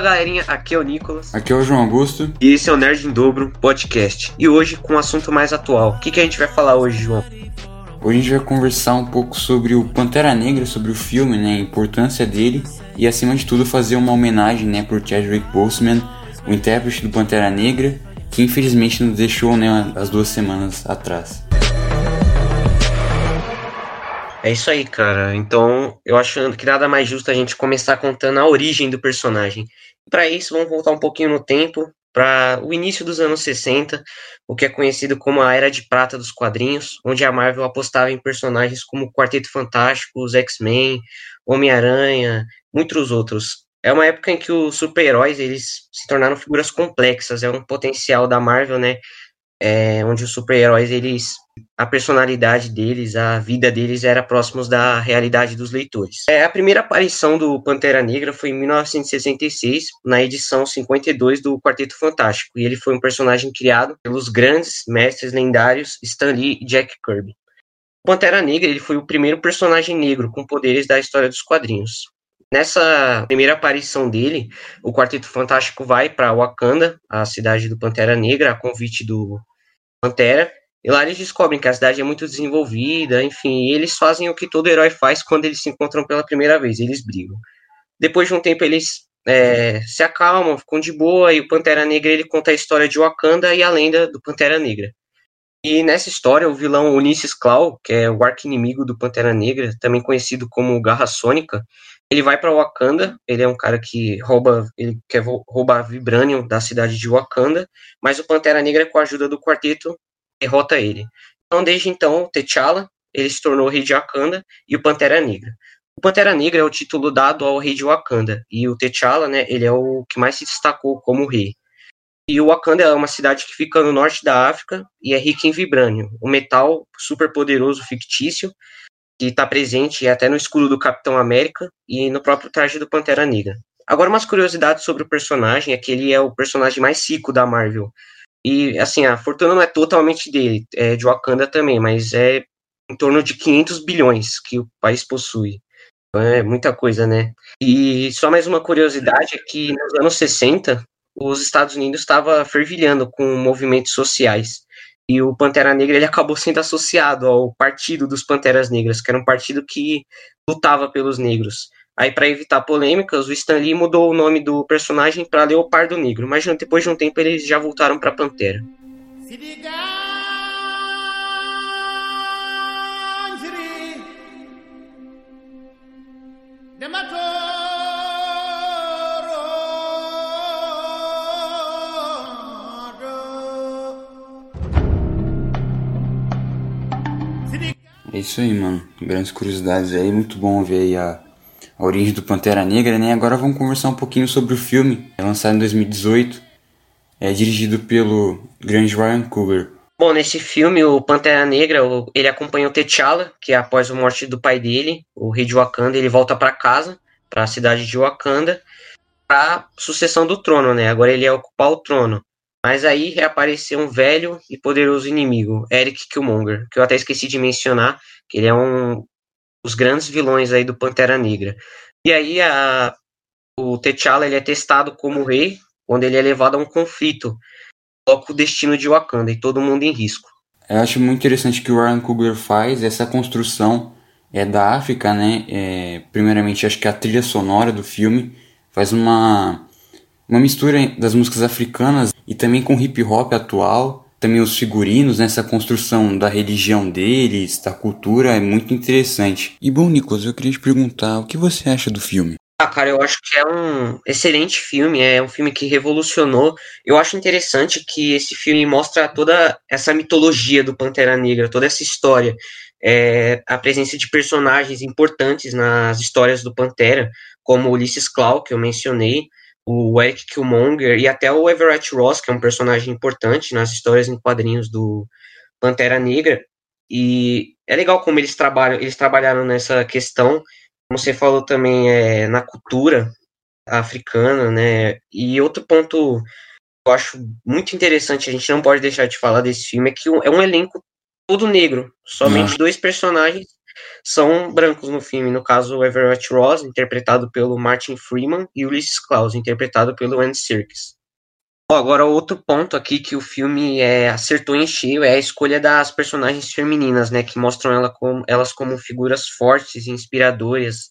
Fala galerinha, aqui é o Nicolas. Aqui é o João Augusto. E esse é o Nerd em Dobro Podcast. E hoje com um assunto mais atual. O que, que a gente vai falar hoje, João? Hoje a gente vai conversar um pouco sobre o Pantera Negra, sobre o filme, né, a importância dele e acima de tudo fazer uma homenagem, né, por Chadwick Boseman, o intérprete do Pantera Negra, que infelizmente nos deixou, né, as duas semanas atrás. É isso aí, cara. Então, eu acho que nada mais justo a gente começar contando a origem do personagem. Para isso, vamos voltar um pouquinho no tempo, para o início dos anos 60, o que é conhecido como a Era de Prata dos quadrinhos, onde a Marvel apostava em personagens como Quarteto Fantástico, os X-Men, Homem-Aranha, muitos outros. É uma época em que os super-heróis eles se tornaram figuras complexas, é um potencial da Marvel, né? É, onde os super-heróis eles a personalidade deles, a vida deles era próximos da realidade dos leitores. É, a primeira aparição do Pantera Negra foi em 1966, na edição 52 do Quarteto Fantástico, e ele foi um personagem criado pelos grandes mestres lendários Stan Lee e Jack Kirby. O Pantera Negra ele foi o primeiro personagem negro com poderes da história dos quadrinhos. Nessa primeira aparição dele, o Quarteto Fantástico vai para Wakanda, a cidade do Pantera Negra, a convite do Pantera, e lá eles descobrem que a cidade é muito desenvolvida, enfim, eles fazem o que todo herói faz quando eles se encontram pela primeira vez, eles brigam. Depois de um tempo eles é, se acalmam, ficam de boa, e o Pantera Negra ele conta a história de Wakanda e a lenda do Pantera Negra. E nessa história, o vilão Ulisses Claw, que é o arqui-inimigo do Pantera Negra, também conhecido como Garra Sônica, ele vai para Wakanda, ele é um cara que rouba, ele quer roubar Vibranium da cidade de Wakanda, mas o Pantera Negra, com a ajuda do quarteto, derrota ele. Então, desde então, T'Challa, ele se tornou o rei de Wakanda e o Pantera Negra. O Pantera Negra é o título dado ao rei de Wakanda e o T'Challa, né, ele é o que mais se destacou como rei. E o Wakanda é uma cidade que fica no norte da África e é rica em vibrânio, um metal super poderoso fictício que está presente até no escudo do Capitão América e no próprio traje do Pantera Negra. Agora, umas curiosidades sobre o personagem é que ele é o personagem mais rico da Marvel. E, assim, a fortuna não é totalmente dele, é de Wakanda também, mas é em torno de 500 bilhões que o país possui. Então, é muita coisa, né? E só mais uma curiosidade é que nos anos 60, os Estados Unidos estava fervilhando com movimentos sociais. E o Pantera Negra ele acabou sendo associado ao Partido dos Panteras Negras, que era um partido que lutava pelos negros. Aí, para evitar polêmicas, o Stan Lee mudou o nome do personagem para Leopardo Negro, mas depois de um tempo eles já voltaram para Pantera. É isso aí, mano. Grandes curiosidades aí. Muito bom ver aí a, a origem do Pantera Negra, né? Agora vamos conversar um pouquinho sobre o filme. É lançado em 2018. É dirigido pelo grande Ryan Coogler. Bom, nesse filme, o Pantera Negra, ele acompanha o T'Challa, que após a morte do pai dele, o rei de Wakanda, ele volta para casa, para a cidade de Wakanda, para sucessão do trono, né? Agora ele ia ocupar o trono. Mas aí reapareceu um velho e poderoso inimigo, Eric Killmonger, que eu até esqueci de mencionar, que ele é um dos grandes vilões aí do Pantera Negra. E aí a, o T'Challa ele é testado como rei, quando ele é levado a um conflito, coloca o destino de Wakanda e todo mundo em risco. Eu acho muito interessante que o Ryan Coogler faz essa construção é da África, né? É, primeiramente, acho que a trilha sonora do filme faz uma uma mistura das músicas africanas e também com hip hop atual, também os figurinos, nessa construção da religião deles, da cultura, é muito interessante. E bom, Nicolas, eu queria te perguntar, o que você acha do filme? Ah, cara, eu acho que é um excelente filme, é um filme que revolucionou. Eu acho interessante que esse filme mostra toda essa mitologia do Pantera Negra, toda essa história, é, a presença de personagens importantes nas histórias do Pantera, como Ulysses Claw, que eu mencionei, o Eric Killmonger e até o Everett Ross, que é um personagem importante nas histórias em quadrinhos do Pantera Negra. E é legal como eles trabalham, eles trabalharam nessa questão, como você falou também, é, na cultura africana, né? E outro ponto que eu acho muito interessante, a gente não pode deixar de falar desse filme, é que é um elenco todo negro, somente uhum. dois personagens são brancos no filme. No caso, Everett Ross, interpretado pelo Martin Freeman, e Ulysses Klaus, interpretado pelo Andy Serkis. Agora, outro ponto aqui que o filme é, acertou em cheio é a escolha das personagens femininas, né? Que mostram ela como, elas como figuras fortes e inspiradoras,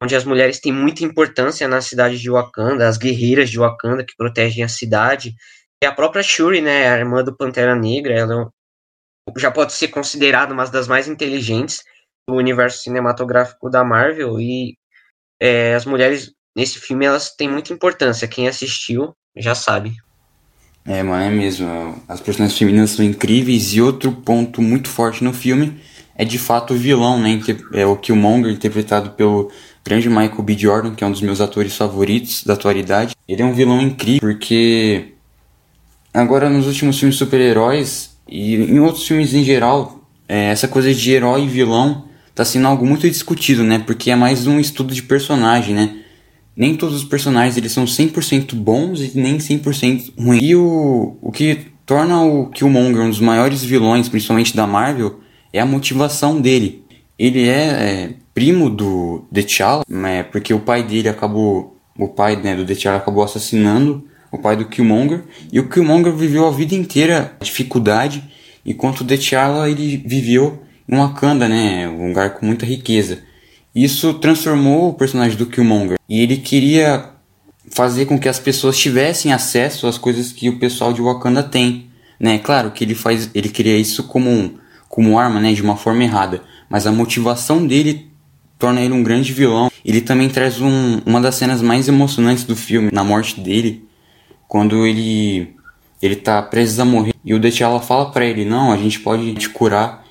onde as mulheres têm muita importância na cidade de Wakanda, as guerreiras de Wakanda que protegem a cidade. E a própria Shuri, né? A irmã do Pantera Negra, ela é já pode ser considerada uma das mais inteligentes do universo cinematográfico da Marvel. E é, as mulheres nesse filme elas têm muita importância. Quem assistiu já sabe. É, mano, é mesmo. As personagens femininas são incríveis e outro ponto muito forte no filme é de fato o vilão, né? É o Killmonger, interpretado pelo grande Michael B. Jordan, que é um dos meus atores favoritos da atualidade. Ele é um vilão incrível porque agora nos últimos filmes super-heróis e em outros filmes em geral, é, essa coisa de herói e vilão tá sendo algo muito discutido, né? Porque é mais um estudo de personagem, né? nem todos os personagens eles são 100% bons e nem 100% ruins. E o, o que torna o Killmonger um dos maiores vilões, principalmente da Marvel, é a motivação dele. Ele é, é primo do T'Challa, né, porque o pai dele acabou, o pai né, do T'Challa acabou assassinando o pai do Killmonger, e o Killmonger viveu a vida inteira dificuldade, enquanto o T'Challa ele viveu Wakanda, né, um lugar com muita riqueza. Isso transformou o personagem do Killmonger. E ele queria fazer com que as pessoas tivessem acesso às coisas que o pessoal de Wakanda tem. Né? Claro que ele faz, ele queria isso como, como arma, né? de uma forma errada. Mas a motivação dele torna ele um grande vilão. Ele também traz um, uma das cenas mais emocionantes do filme, na morte dele, quando ele ele tá preso a morrer e o T'Challa fala para ele: "Não, a gente pode te curar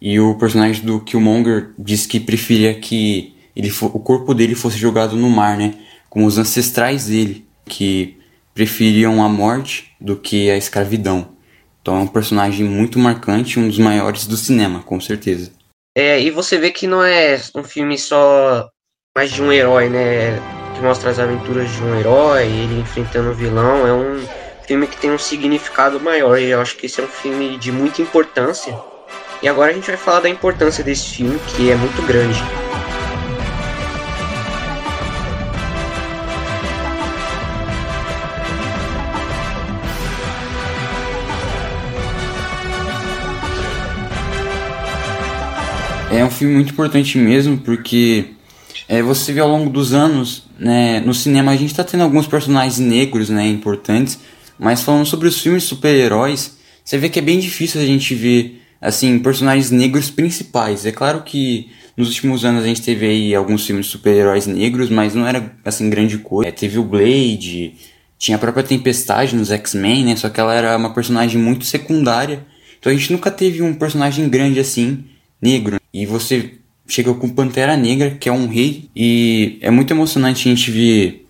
e o personagem do Killmonger diz que preferia que ele o corpo dele fosse jogado no mar, né? Como os ancestrais dele, que preferiam a morte do que a escravidão. Então é um personagem muito marcante, um dos maiores do cinema, com certeza. É, e você vê que não é um filme só mais de um herói, né? Que mostra as aventuras de um herói, ele enfrentando o vilão. É um filme que tem um significado maior. E eu acho que esse é um filme de muita importância e agora a gente vai falar da importância desse filme, que é muito grande. É um filme muito importante mesmo, porque é, você vê ao longo dos anos, né, no cinema a gente está tendo alguns personagens negros, né, importantes, mas falando sobre os filmes super-heróis, você vê que é bem difícil a gente ver assim, personagens negros principais. É claro que nos últimos anos a gente teve aí alguns filmes de super-heróis negros, mas não era, assim, grande coisa. É, teve o Blade, tinha a própria Tempestade nos X-Men, né? Só que ela era uma personagem muito secundária. Então a gente nunca teve um personagem grande assim, negro. E você chega com Pantera Negra, que é um rei, e é muito emocionante a gente ver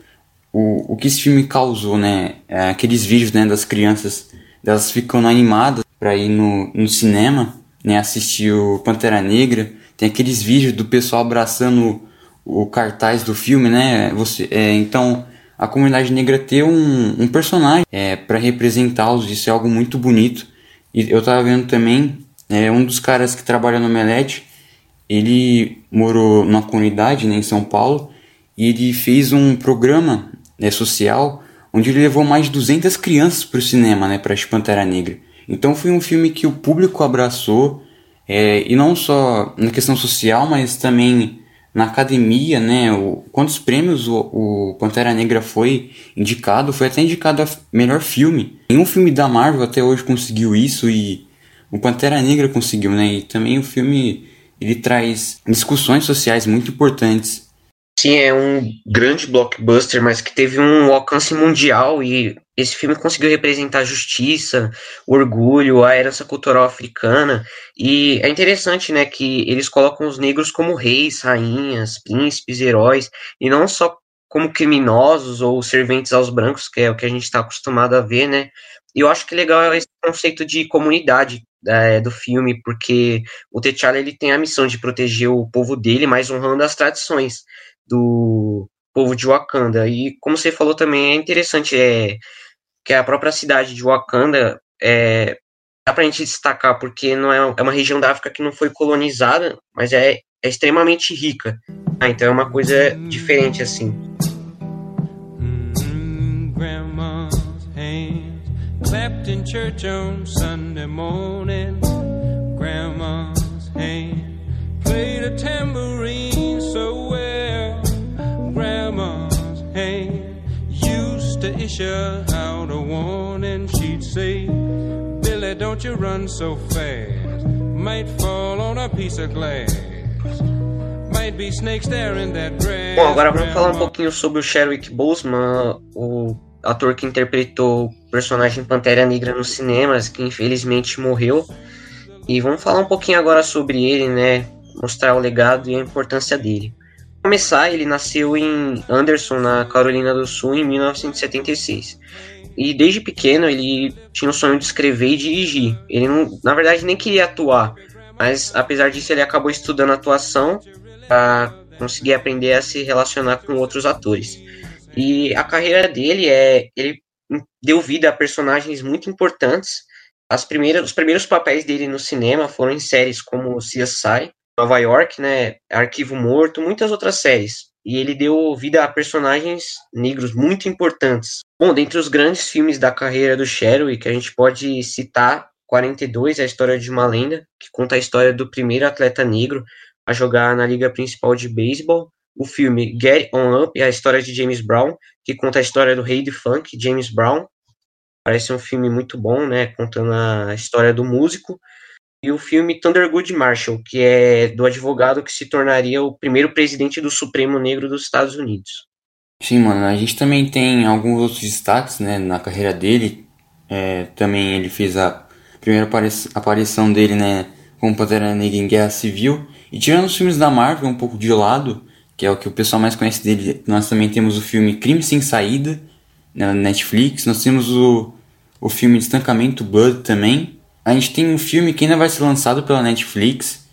o, o que esse filme causou, né? É, aqueles vídeos né, das crianças, elas ficando animadas para ir no, no cinema, né, assistir o Pantera Negra. Tem aqueles vídeos do pessoal abraçando o, o cartaz do filme, né? Você, é, então, a comunidade negra ter um, um personagem é, para representá-los, isso é algo muito bonito. E eu tava vendo também, é, um dos caras que trabalha no Melete, ele morou numa comunidade né, em São Paulo e ele fez um programa né, social onde ele levou mais de 200 crianças para o cinema, né, para Pantera Negra. Então foi um filme que o público abraçou, é, e não só na questão social, mas também na academia, né? O, quantos prêmios o, o Pantera Negra foi indicado? Foi até indicado a melhor filme. Nenhum filme da Marvel até hoje conseguiu isso e o Pantera Negra conseguiu, né? E também o filme ele traz discussões sociais muito importantes. Sim, é um grande blockbuster, mas que teve um alcance mundial e esse filme conseguiu representar a justiça, o orgulho, a herança cultural africana. E é interessante, né, que eles colocam os negros como reis, rainhas, príncipes, heróis, e não só como criminosos ou serventes aos brancos, que é o que a gente está acostumado a ver, né? E eu acho que legal é esse conceito de comunidade é, do filme, porque o T'Challa ele tem a missão de proteger o povo dele, mas honrando as tradições do povo de Wakanda. E como você falou também, é interessante é, que a própria cidade de Wakanda é, dá pra gente destacar, porque não é, é uma região da África que não foi colonizada, mas é é extremamente rica. Ah, então é uma coisa diferente assim. clapped in church on Sunday morning. Grandma's hand played a tambourine so well. Grandma's hand used to issue say, Billy, don't you run so fast. Might fall on a piece of glass. Bom, agora vamos falar um pouquinho sobre o Sherwick Boseman, o ator que interpretou o personagem Pantera Negra nos cinemas, que infelizmente morreu. E vamos falar um pouquinho agora sobre ele, né? Mostrar o legado e a importância dele. Para começar, ele nasceu em Anderson, na Carolina do Sul, em 1976. E desde pequeno ele tinha o sonho de escrever e dirigir. Ele, não, na verdade, nem queria atuar, mas apesar disso, ele acabou estudando atuação para conseguir aprender a se relacionar com outros atores. E a carreira dele é. Ele deu vida a personagens muito importantes. As primeiras, os primeiros papéis dele no cinema foram em séries como CSI, Nova York, né, Arquivo Morto, muitas outras séries. E ele deu vida a personagens negros muito importantes. Bom, dentre os grandes filmes da carreira do que a gente pode citar 42, a história de uma lenda, que conta a história do primeiro atleta negro a jogar na liga principal de beisebol o filme Get On Up, a história de James Brown, que conta a história do rei de funk, James Brown. Parece um filme muito bom, né, contando a história do músico. E o filme Thundergood Marshall, que é do advogado que se tornaria o primeiro presidente do Supremo Negro dos Estados Unidos. Sim, mano, a gente também tem alguns outros destaques, né, na carreira dele. É, também ele fez a primeira aparição dele, né, como Pantera Negra em Guerra Civil. E tirando os filmes da Marvel um pouco de lado, que é o que o pessoal mais conhece dele. Nós também temos o filme Crime Sem Saída, na Netflix. Nós temos o, o filme Estancamento Blood também. A gente tem um filme que ainda vai ser lançado pela Netflix,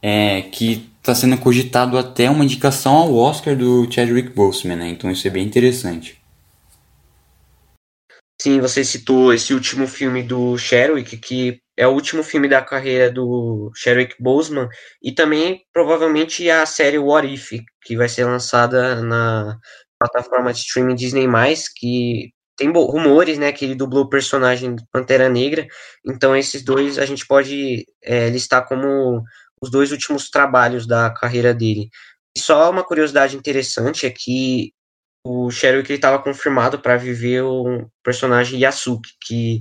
é, que está sendo cogitado até uma indicação ao Oscar do Chadwick Boseman, né? Então isso é bem interessante. Sim, você citou esse último filme do Chadwick, que é o último filme da carreira do Chadwick Boseman e também provavelmente a série What If, que vai ser lançada na plataforma de streaming Disney+, que tem rumores, né, que ele dublou o personagem Pantera Negra, então esses dois a gente pode é, listar como os dois últimos trabalhos da carreira dele. E só uma curiosidade interessante é que o Sherwick estava confirmado para viver o personagem Yasuki, que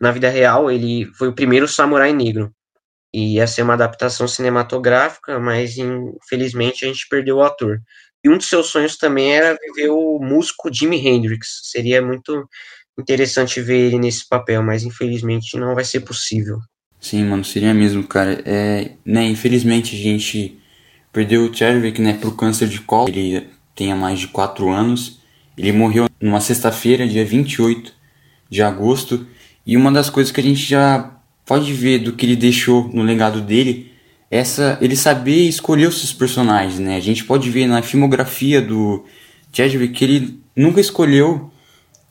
na vida real ele foi o primeiro samurai negro. E ia ser uma adaptação cinematográfica, mas infelizmente a gente perdeu o ator. E um dos seus sonhos também era viver o músico Jimi Hendrix. Seria muito interessante ver ele nesse papel, mas infelizmente não vai ser possível. Sim, mano, seria mesmo, cara. É, né, infelizmente a gente perdeu o Chadwick, né, pro câncer de colo. Ele tem há mais de 4 anos. Ele morreu numa sexta-feira, dia 28 de agosto. E uma das coisas que a gente já pode ver do que ele deixou no legado dele, essa ele saber escolher os seus personagens, né? A gente pode ver na filmografia do Chadwick que ele nunca escolheu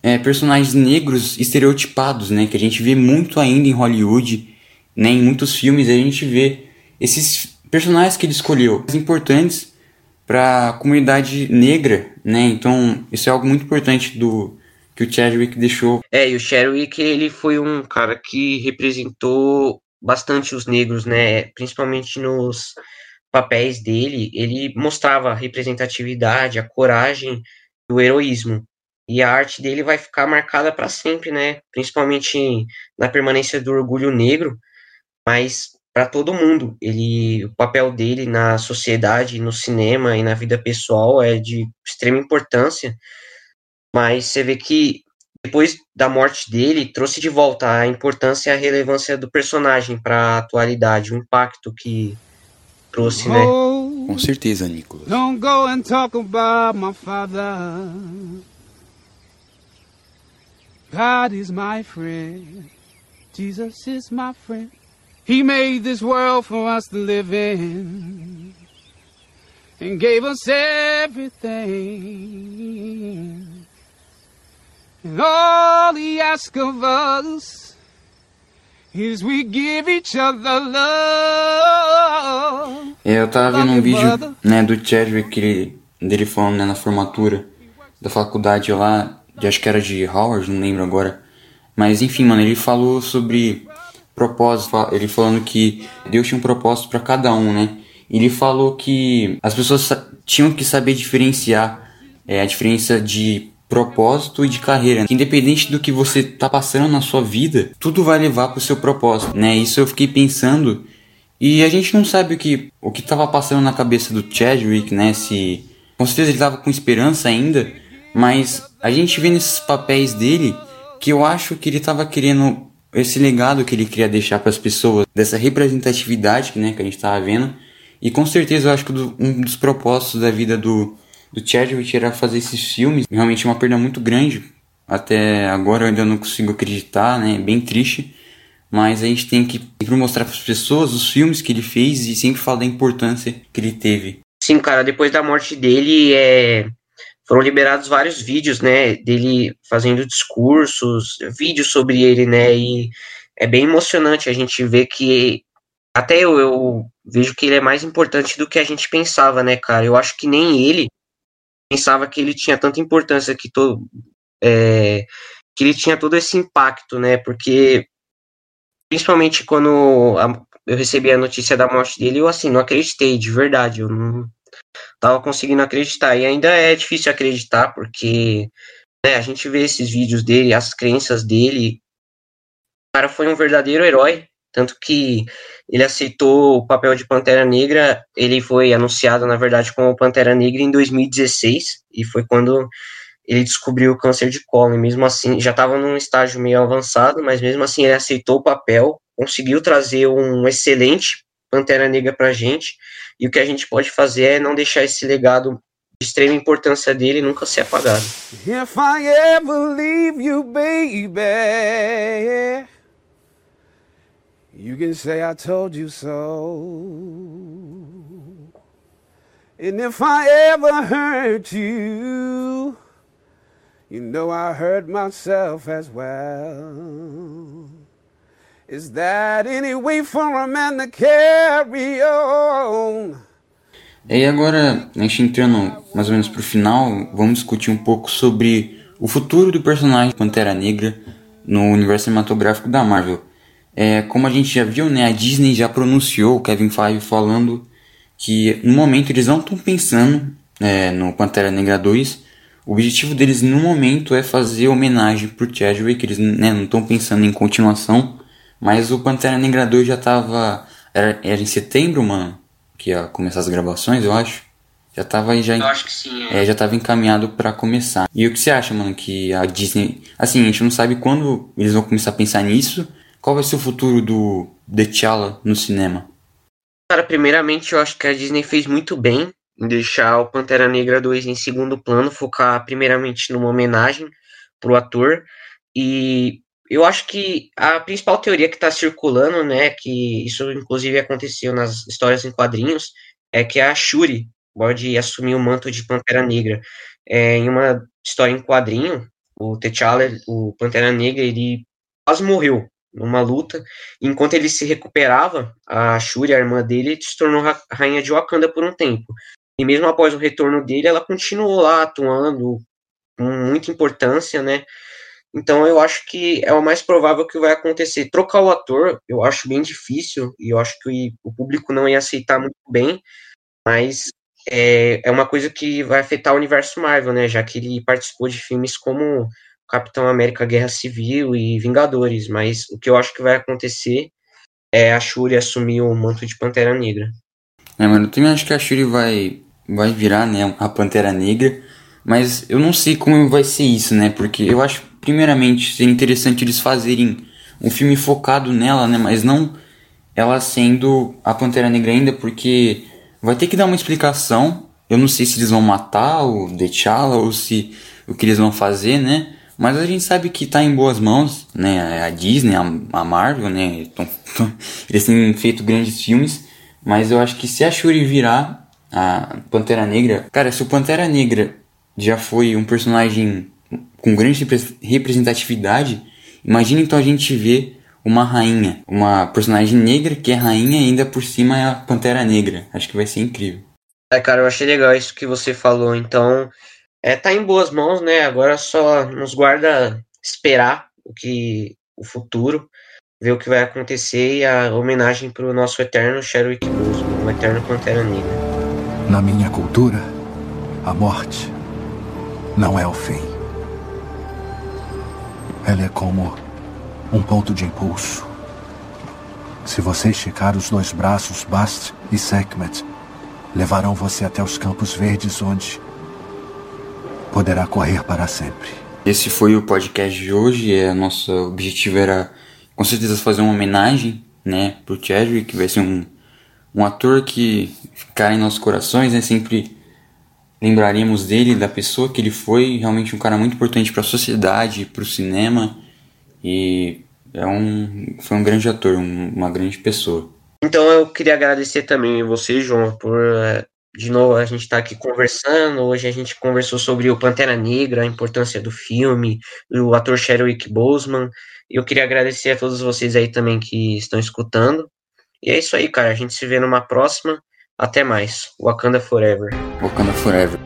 é, personagens negros estereotipados, né? Que a gente vê muito ainda em Hollywood, né? Em muitos filmes a gente vê esses personagens que ele escolheu, importantes para a comunidade negra, né? Então isso é algo muito importante do que o Chadwick deixou. É, e o Chadwick ele foi um cara que representou bastante os negros, né? Principalmente nos papéis dele, ele mostrava a representatividade, a coragem, o heroísmo. E a arte dele vai ficar marcada para sempre, né? Principalmente na permanência do orgulho negro, mas para todo mundo. Ele, o papel dele na sociedade, no cinema e na vida pessoal é de extrema importância. Mas você vê que depois da morte dele trouxe de volta a importância e a relevância do personagem para a atualidade, o impacto que trouxe, né? Com certeza, Nicolas. Don't go and talk about my father. God is my friend. Jesus is my friend. He made this world for us to live in and gave us everything. And all he asks of us Is we give each other love. Eu tava vendo um vídeo, né, do Chadwick, ele, dele falando, né, na formatura da faculdade lá, de, acho que era de Howard, não lembro agora. Mas enfim, mano, ele falou sobre propósito, ele falando que Deus tinha um propósito para cada um, né? Ele falou que as pessoas tinham que saber diferenciar é, a diferença de propósito e de carreira. Independente do que você tá passando na sua vida, tudo vai levar pro seu propósito, né? Isso eu fiquei pensando e a gente não sabe o que o que tava passando na cabeça do Chadwick, né? Se com certeza ele tava com esperança ainda, mas a gente vê nesses papéis dele que eu acho que ele tava querendo esse legado que ele queria deixar para as pessoas, dessa representatividade né, que a gente tava vendo. E com certeza eu acho que um dos propósitos da vida do do Chadwick era fazer esses filmes. Realmente é uma perda muito grande. Até agora eu ainda não consigo acreditar, né? Bem triste. Mas a gente tem que sempre mostrar para as pessoas os filmes que ele fez e sempre falar da importância que ele teve. Sim, cara, depois da morte dele, é... foram liberados vários vídeos, né, dele fazendo discursos, vídeos sobre ele, né, e é bem emocionante a gente ver que até eu, eu vejo que ele é mais importante do que a gente pensava, né, cara. Eu acho que nem ele pensava que ele tinha tanta importância que todo é, que ele tinha todo esse impacto, né? Porque principalmente quando a, eu recebi a notícia da morte dele, eu assim não acreditei de verdade, eu não tava conseguindo acreditar. E ainda é difícil acreditar porque né, a gente vê esses vídeos dele, as crenças dele, o cara foi um verdadeiro herói tanto que ele aceitou o papel de Pantera Negra, ele foi anunciado, na verdade, como Pantera Negra em 2016, e foi quando ele descobriu o câncer de colo, e mesmo assim, já estava num estágio meio avançado, mas mesmo assim ele aceitou o papel, conseguiu trazer um excelente Pantera Negra pra gente, e o que a gente pode fazer é não deixar esse legado de extrema importância dele nunca ser apagado. If I ever leave you, baby You can say I told you so. And if I ever hurt you, you know I hurt myself as well. Is that any way for a man to carry on? E agora, a gente entrando mais ou menos pro final, vamos discutir um pouco sobre o futuro do personagem Pantera Negra no universo cinematográfico da Marvel. É, como a gente já viu, né, a Disney já pronunciou, o Kevin Feige falando que no momento eles não estão pensando é, no Pantera Negra 2. O objetivo deles no momento é fazer homenagem pro Chadwick, eles né, não estão pensando em continuação. Mas o Pantera Negra 2 já tava. Era, era em setembro, mano, que ia começar as gravações, eu acho. Já tava já. Eu acho que sim. É, é já tava encaminhado para começar. E o que você acha, mano, que a Disney. Assim, a gente não sabe quando eles vão começar a pensar nisso qual vai ser o futuro do T'Challa no cinema? Cara, primeiramente eu acho que a Disney fez muito bem em deixar o Pantera Negra 2 em segundo plano, focar primeiramente numa homenagem pro ator. E eu acho que a principal teoria que está circulando, né, que isso inclusive aconteceu nas histórias em quadrinhos, é que a Shuri pode assumir o manto de Pantera Negra. É, em uma história em quadrinho, o T'Challa, o Pantera Negra, ele quase morreu numa luta. Enquanto ele se recuperava, a Shuri, a irmã dele, se tornou rainha de Wakanda por um tempo. E mesmo após o retorno dele, ela continuou lá atuando com muita importância, né? Então eu acho que é o mais provável que vai acontecer. Trocar o ator, eu acho bem difícil, e eu acho que o público não ia aceitar muito bem, mas é, é uma coisa que vai afetar o universo Marvel, né? Já que ele participou de filmes como Capitão América Guerra Civil e Vingadores, mas o que eu acho que vai acontecer é a Shuri assumir o manto de Pantera Negra. É, mano, eu também acho que a Shuri vai, vai virar, né, a Pantera Negra, mas eu não sei como vai ser isso, né, porque eu acho, primeiramente, seria interessante eles fazerem um filme focado nela, né, mas não ela sendo a Pantera Negra ainda, porque vai ter que dar uma explicação. Eu não sei se eles vão matar o T'Challa ou se o que eles vão fazer, né? Mas a gente sabe que está em boas mãos, né? A Disney, a, a Marvel, né? Tão, tão, eles têm feito grandes filmes. Mas eu acho que se a Shuri virar a Pantera Negra... Cara, se o Pantera Negra já foi um personagem com grande representatividade, imagina então a gente ver uma rainha, uma personagem negra que é rainha e ainda por cima é a Pantera Negra. Acho que vai ser incrível. É, cara, eu achei legal isso que você falou. Então, é, tá em boas mãos, né? Agora só nos guarda esperar o que o futuro, ver o que vai acontecer e a homenagem pro nosso eterno Chadwick Boseman, o eterno Pantera Negra. Na minha cultura, a morte não é o fim. Ela é como um ponto de impulso. Se você esticar os dois braços, Bast e Sekhmet levarão você até os campos verdes onde poderá correr para sempre. Esse foi o podcast de hoje. É, nosso objetivo era com certeza fazer uma homenagem, né, pro Chadwick, que vai ser um, um ator que ficará em nossos corações, né, sempre lembraríamos dele, da pessoa que ele foi, realmente um cara muito importante para a sociedade, para o cinema e é um foi um grande ator, um, uma grande pessoa. Então eu queria agradecer também você, João, por é, de novo a gente estar tá aqui conversando. Hoje a gente conversou sobre o Pantera Negra, a importância do filme, o ator Chadwick Boseman. Eu queria agradecer a todos vocês aí também que estão escutando. E é isso aí, cara. A gente se vê numa próxima. Até mais. Wakanda Forever. Wakanda Forever.